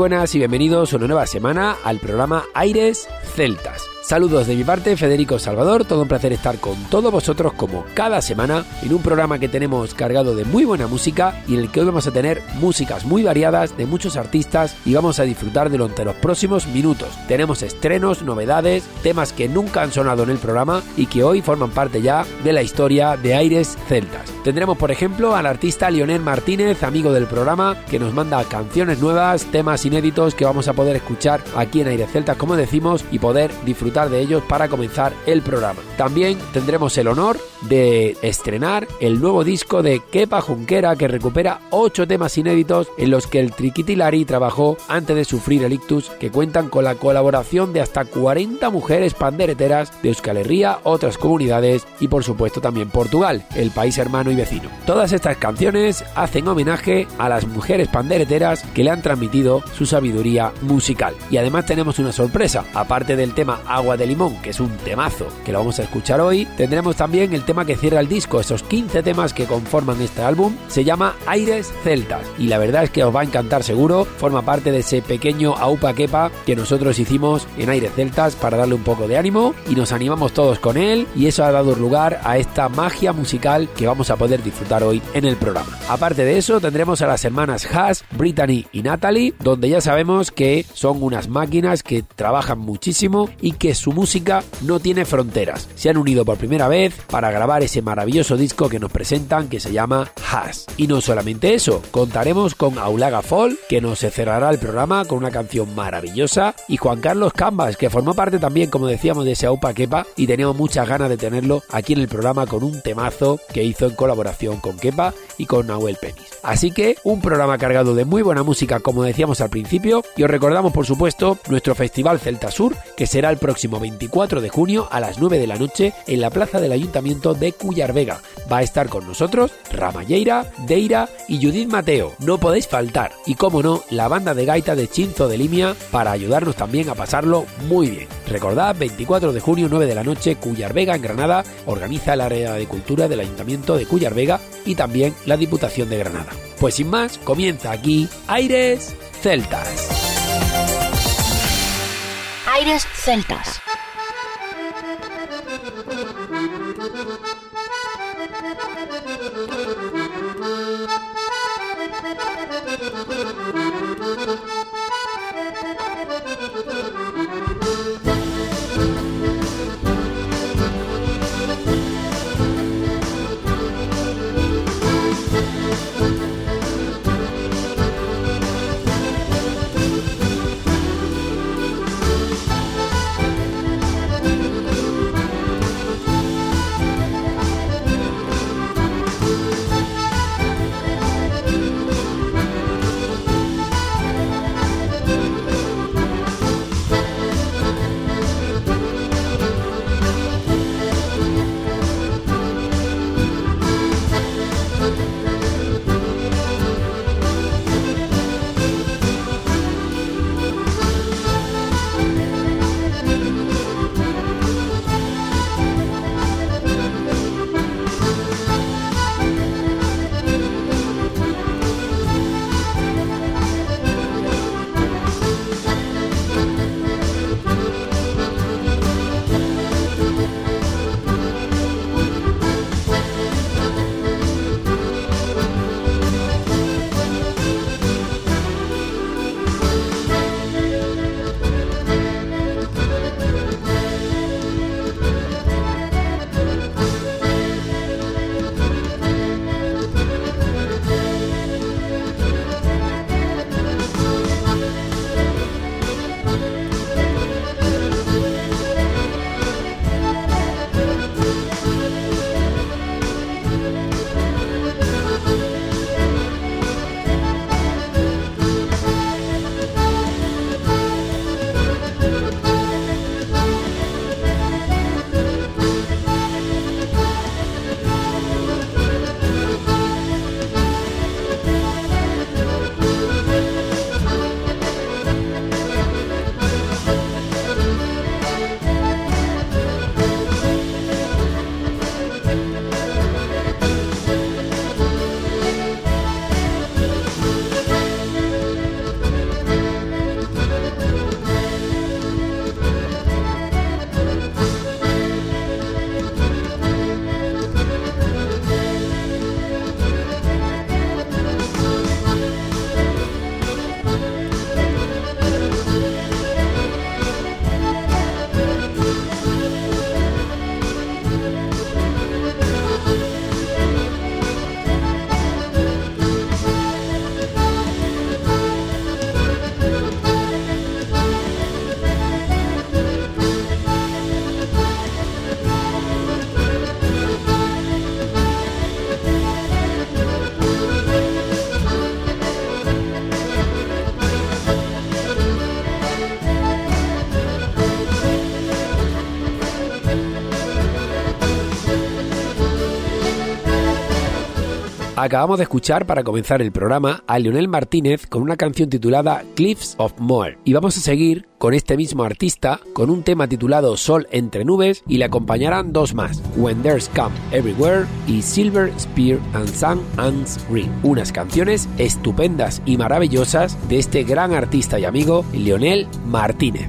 Buenas y bienvenidos una nueva semana al programa Aires Celtas. Saludos de mi parte, Federico Salvador, todo un placer estar con todos vosotros como cada semana en un programa que tenemos cargado de muy buena música y en el que hoy vamos a tener músicas muy variadas de muchos artistas y vamos a disfrutar de los próximos minutos. Tenemos estrenos, novedades, temas que nunca han sonado en el programa y que hoy forman parte ya de la historia de Aires Celtas. Tendremos por ejemplo al artista Lionel Martínez, amigo del programa, que nos manda canciones nuevas, temas inéditos que vamos a poder escuchar aquí en Aires Celtas, como decimos, y poder disfrutar de ellos para comenzar el programa. También tendremos el honor de estrenar el nuevo disco de Kepa Junquera que recupera ocho temas inéditos en los que el Triquitilari trabajó antes de sufrir el ictus que cuentan con la colaboración de hasta 40 mujeres pandereteras de Euskal Herria, otras comunidades y por supuesto también Portugal, el país hermano y vecino. Todas estas canciones hacen homenaje a las mujeres pandereteras que le han transmitido su sabiduría musical. Y además tenemos una sorpresa, aparte del tema Agua de Limón, que es un temazo que lo vamos a escuchar hoy, tendremos también el tema que cierra el disco, esos 15 temas que conforman este álbum, se llama Aires Celtas. Y la verdad es que os va a encantar seguro, forma parte de ese pequeño aupa quepa que nosotros hicimos en Aires Celtas para darle un poco de ánimo. Y nos animamos todos con él. Y eso ha dado lugar a esta magia musical que vamos a poder disfrutar hoy en el programa. Aparte de eso tendremos a las hermanas Haas, Brittany y Natalie, donde ya sabemos que son unas máquinas que trabajan muchísimo y que su música no tiene fronteras. Se han unido por primera vez para grabar ese maravilloso disco que nos presentan que se llama Has. Y no solamente eso, contaremos con Aulaga Fall, que nos cerrará el programa con una canción maravillosa, y Juan Carlos Cambas, que formó parte también, como decíamos, de ese Aupa Kepa, y teníamos muchas ganas de tenerlo aquí en el programa con un temazo que hizo en colaboración con Kepa y con Nahuel Penis. Así que un programa cargado de muy buena música, como decíamos al principio, y os recordamos, por supuesto, nuestro Festival Celta Sur, que será el próximo 24 de junio a las 9 de la noche en la plaza del Ayuntamiento de Cuyar Vega. Va a estar con nosotros Ramalleira, Deira y Judith Mateo. No podéis faltar. Y como no, la banda de gaita de Chinzo de Limia para ayudarnos también a pasarlo muy bien. Recordad, 24 de junio, 9 de la noche, Cuyar Vega en Granada, organiza el área de cultura del Ayuntamiento de Cuyar Vega y también la Diputación de Granada. Pues sin más, comienza aquí Aires Celtas. Aires Celtas. Acabamos de escuchar para comenzar el programa a Lionel Martínez con una canción titulada Cliffs of Moher y vamos a seguir con este mismo artista con un tema titulado Sol entre nubes y le acompañarán dos más, When There's Come Everywhere y Silver Spear and Sun Ants Ring, unas canciones estupendas y maravillosas de este gran artista y amigo Lionel Martínez.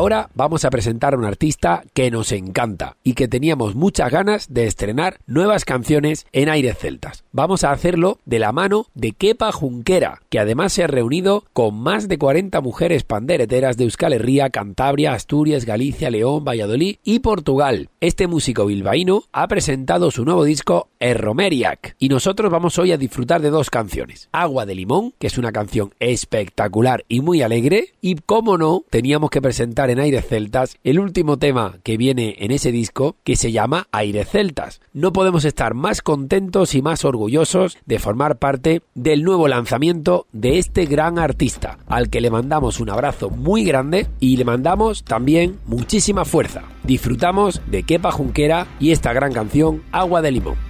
Ahora vamos a presentar a un artista que nos encanta y que teníamos muchas ganas de estrenar nuevas canciones en Aires Celtas. Vamos a hacerlo de la mano de Kepa Junquera, que además se ha reunido con más de 40 mujeres pandereteras de Euskal Herria, Cantabria, Asturias, Galicia, León, Valladolid y Portugal. Este músico bilbaíno ha presentado su nuevo disco Erromeriac y nosotros vamos hoy a disfrutar de dos canciones. Agua de limón, que es una canción espectacular y muy alegre, y como no, teníamos que presentar en Aires Celtas el último tema que viene en ese disco que se llama Aires Celtas. No podemos estar más contentos y más orgullosos de formar parte del nuevo lanzamiento de este gran artista, al que le mandamos un abrazo muy grande y le mandamos también muchísima fuerza. Disfrutamos de Kepa Junquera y esta gran canción Agua de Limón.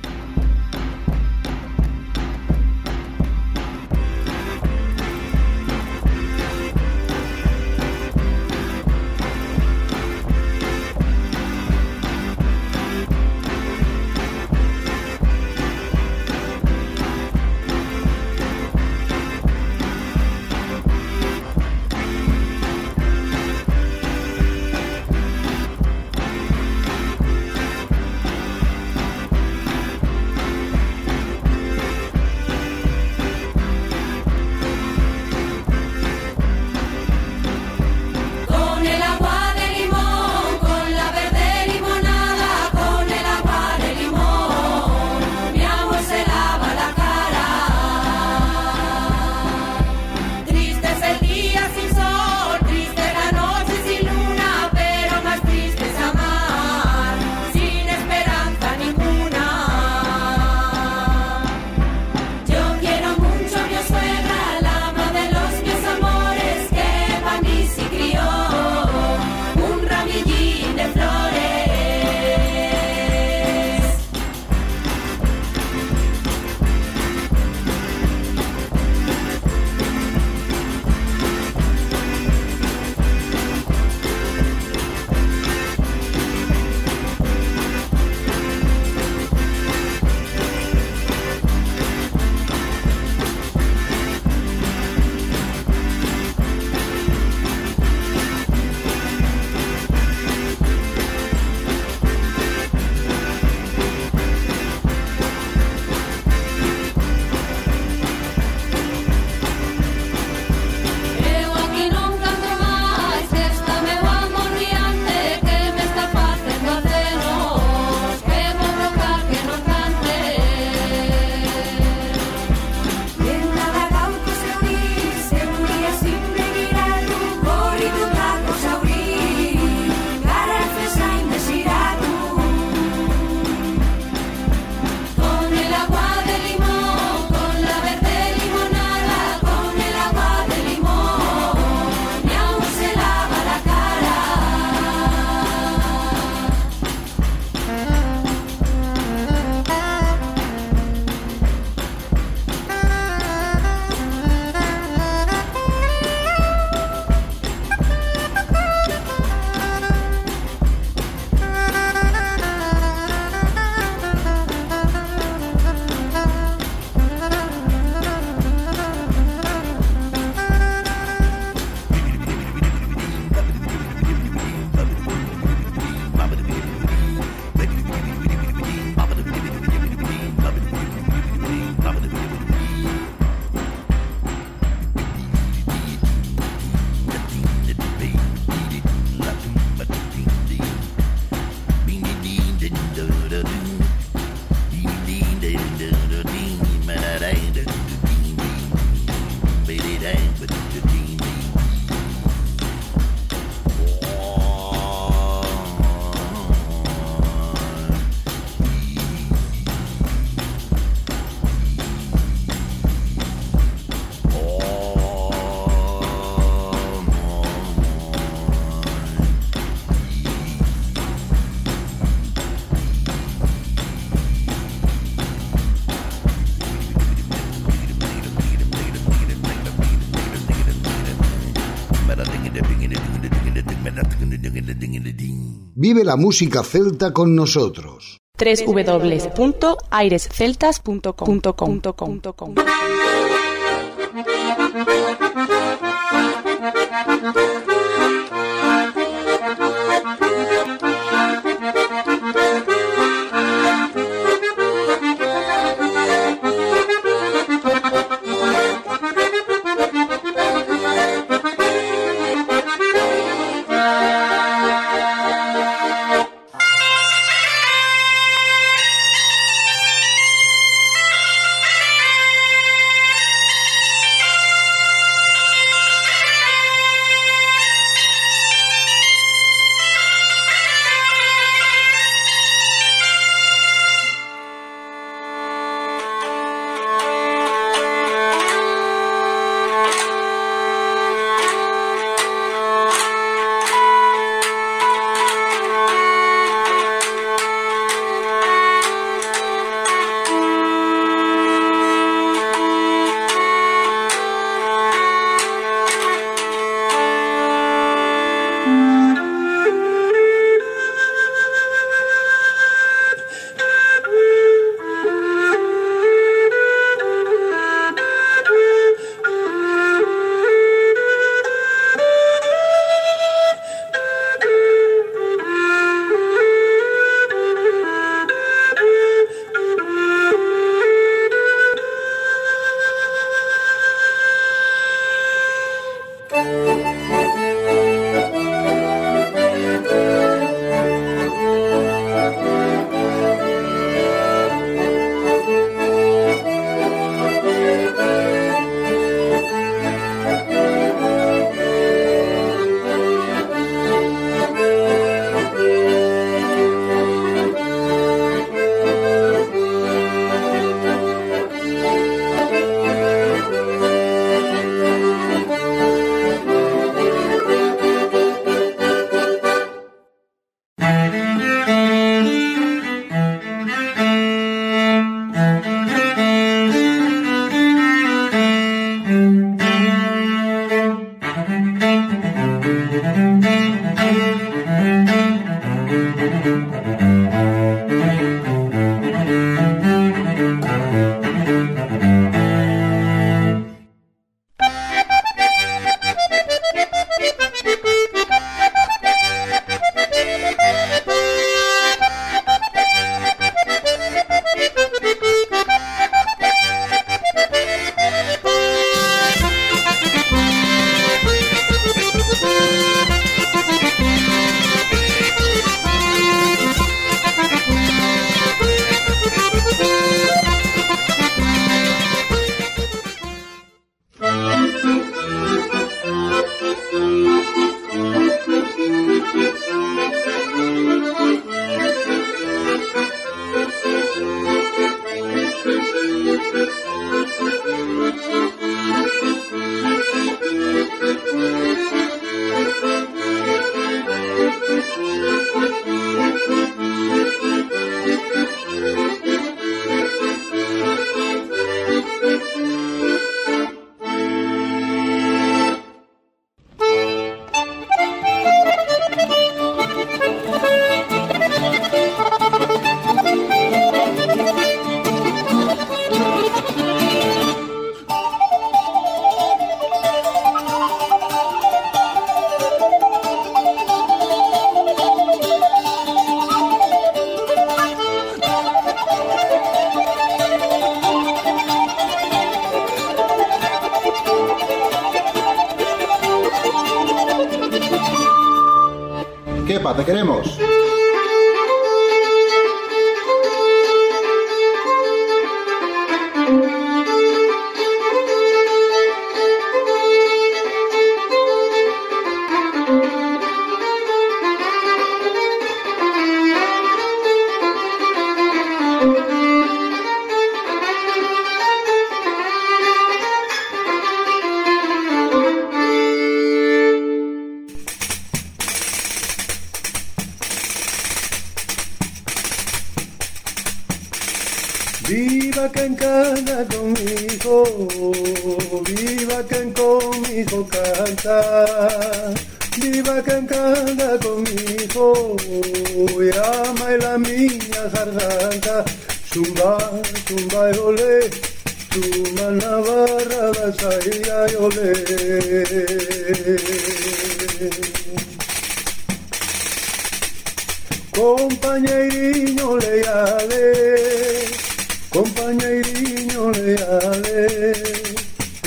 Vive la música celta con nosotros. www.airesceltas.com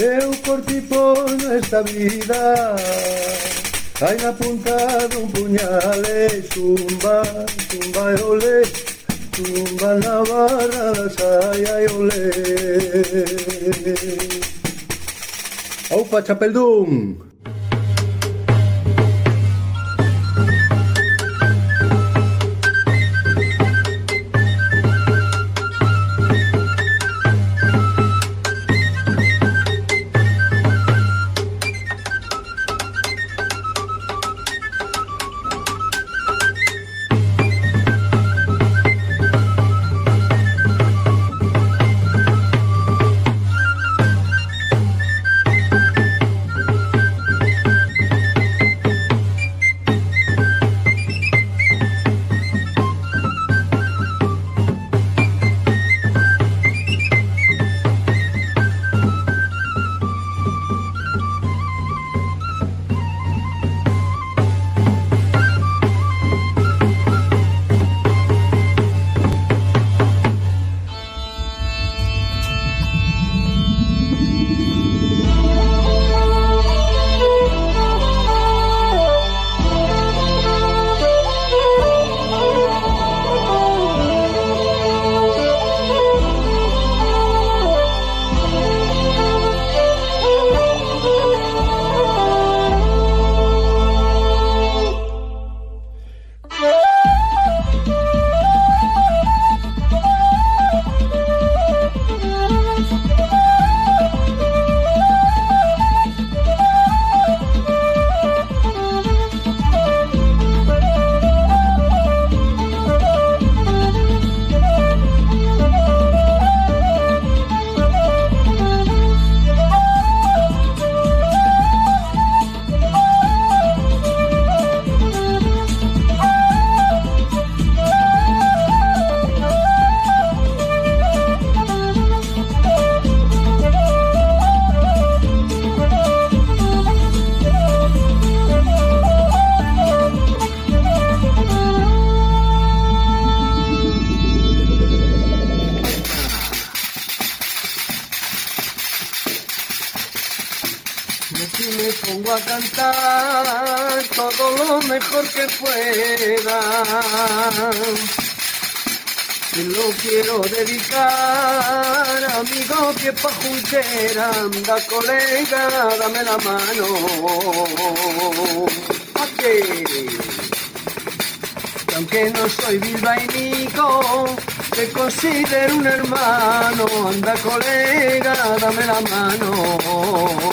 Eu por ti pono esta vida. Hai na punta dun puñal e zumba, zumba e olé Zumba na barra da saia e olé Aupa, chapeldún! Que pueda. Te lo quiero dedicar, amigo que pa' juntera, anda colega, dame la mano. Que aunque no soy bilbaínico, te considero un hermano, anda colega, dame la mano.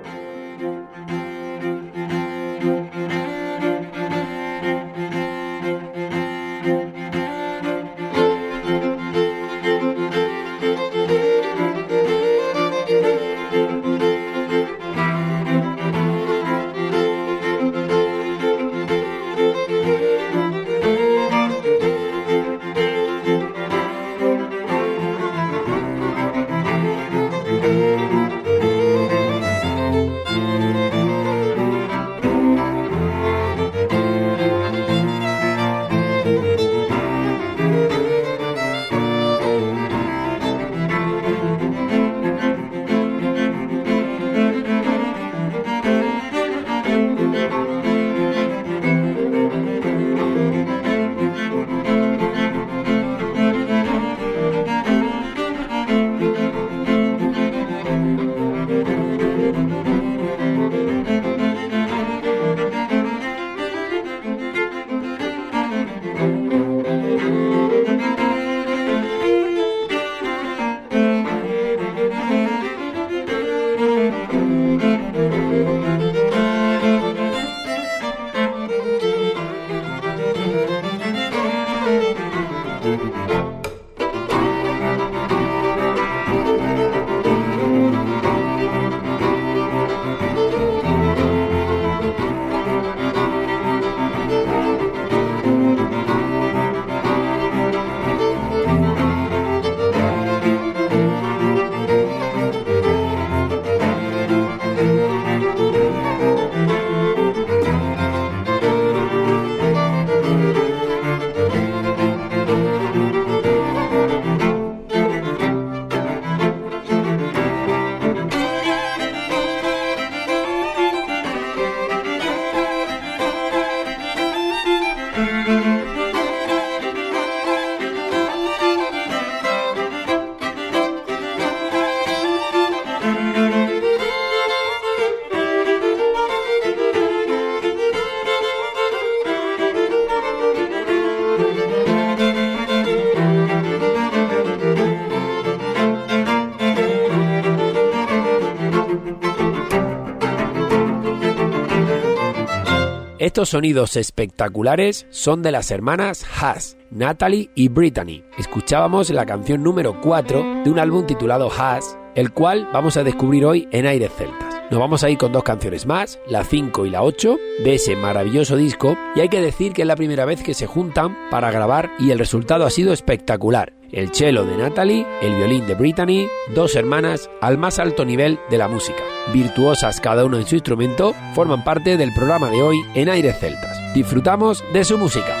Estos sonidos espectaculares son de las hermanas Haas, Natalie y Brittany. Escuchábamos la canción número 4 de un álbum titulado Haas, el cual vamos a descubrir hoy en Aires Celtas. Nos vamos a ir con dos canciones más, la 5 y la 8, de ese maravilloso disco, y hay que decir que es la primera vez que se juntan para grabar y el resultado ha sido espectacular. El cello de Natalie, el violín de Brittany, dos hermanas al más alto nivel de la música. Virtuosas cada uno en su instrumento, forman parte del programa de hoy en Aires Celtas. Disfrutamos de su música.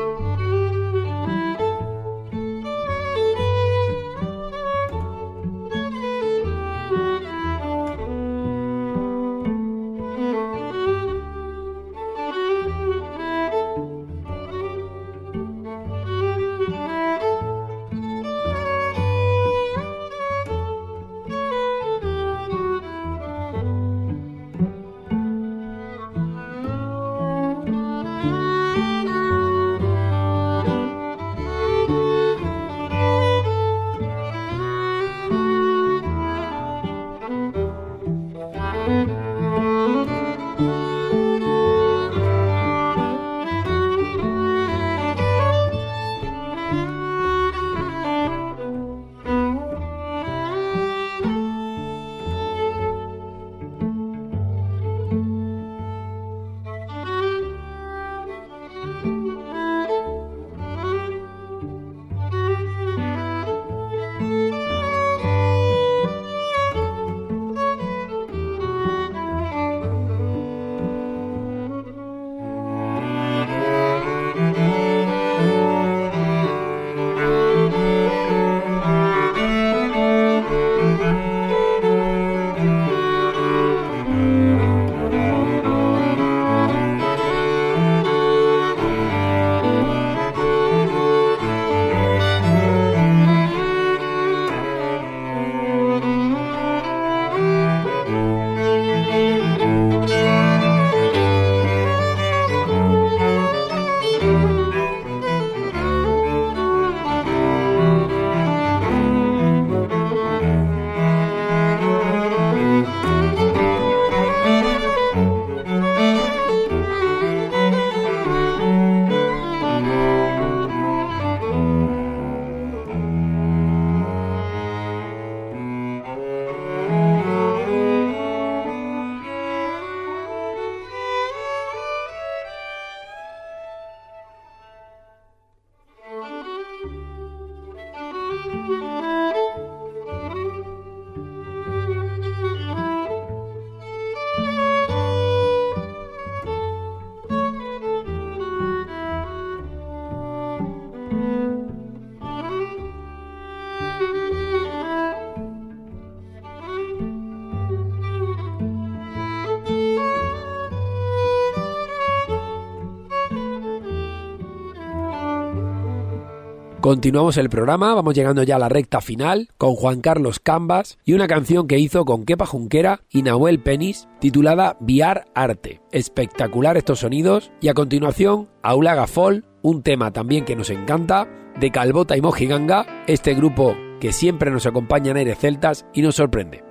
Continuamos el programa, vamos llegando ya a la recta final con Juan Carlos Cambas y una canción que hizo con Kepa Junquera y Nahuel Penis titulada Viar Arte. Espectacular estos sonidos y a continuación Aula Gafol, un tema también que nos encanta, de Calbota y Mojiganga, este grupo que siempre nos acompaña en Aires Celtas y nos sorprende.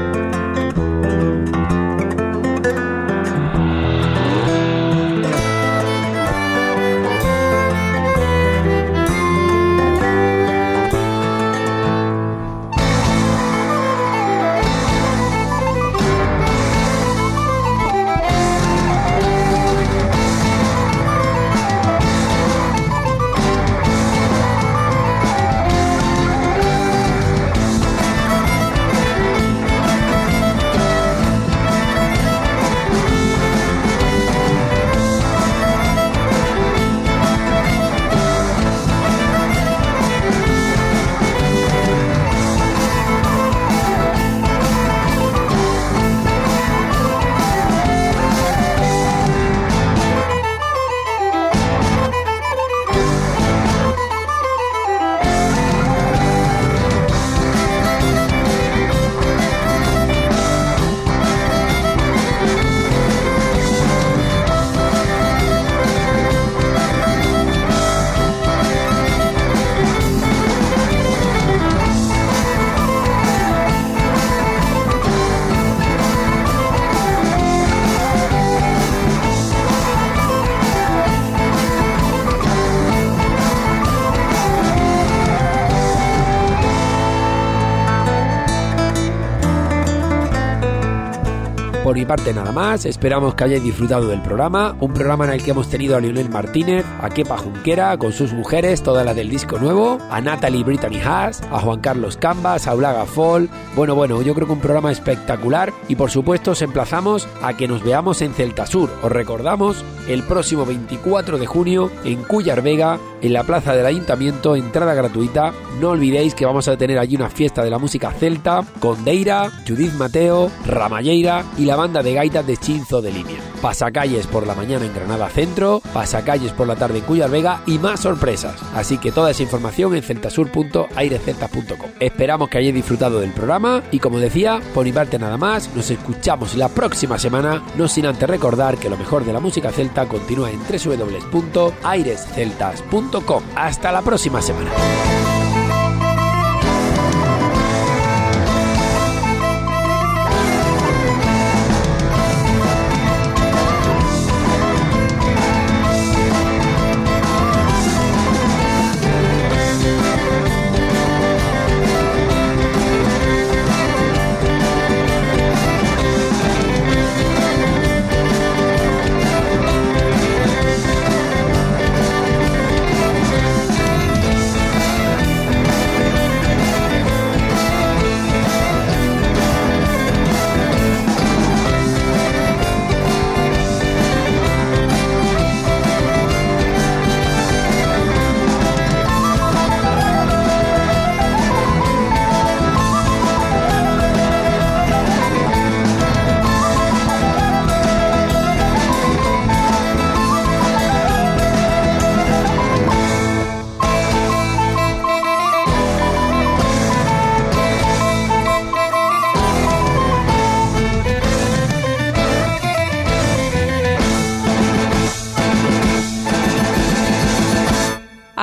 parte nada más, esperamos que hayáis disfrutado del programa, un programa en el que hemos tenido a Lionel Martínez, a Kepa Junquera con sus mujeres, todas las del disco nuevo, a Natalie Brittany Haas, a Juan Carlos Cambas, a Ulaga Fall. Bueno, bueno, yo creo que un programa espectacular y por supuesto os emplazamos a que nos veamos en Celta Sur. Os recordamos el próximo 24 de junio en Cuyar Vega, en la plaza del ayuntamiento, entrada gratuita. No olvidéis que vamos a tener allí una fiesta de la música celta con Deira, Judith Mateo, Ramalleira y la banda de gaitas de Chinzo de Línea. Pasacalles por la mañana en Granada Centro, pasacalles por la tarde en Cuyar Vega y más sorpresas. Así que toda esa información en celtasur.aireceltas.com. Esperamos que hayáis disfrutado del programa y como decía, por mi parte nada más, nos escuchamos la próxima semana, no sin antes recordar que lo mejor de la música celta continúa en www.airesceltas.com. Hasta la próxima semana.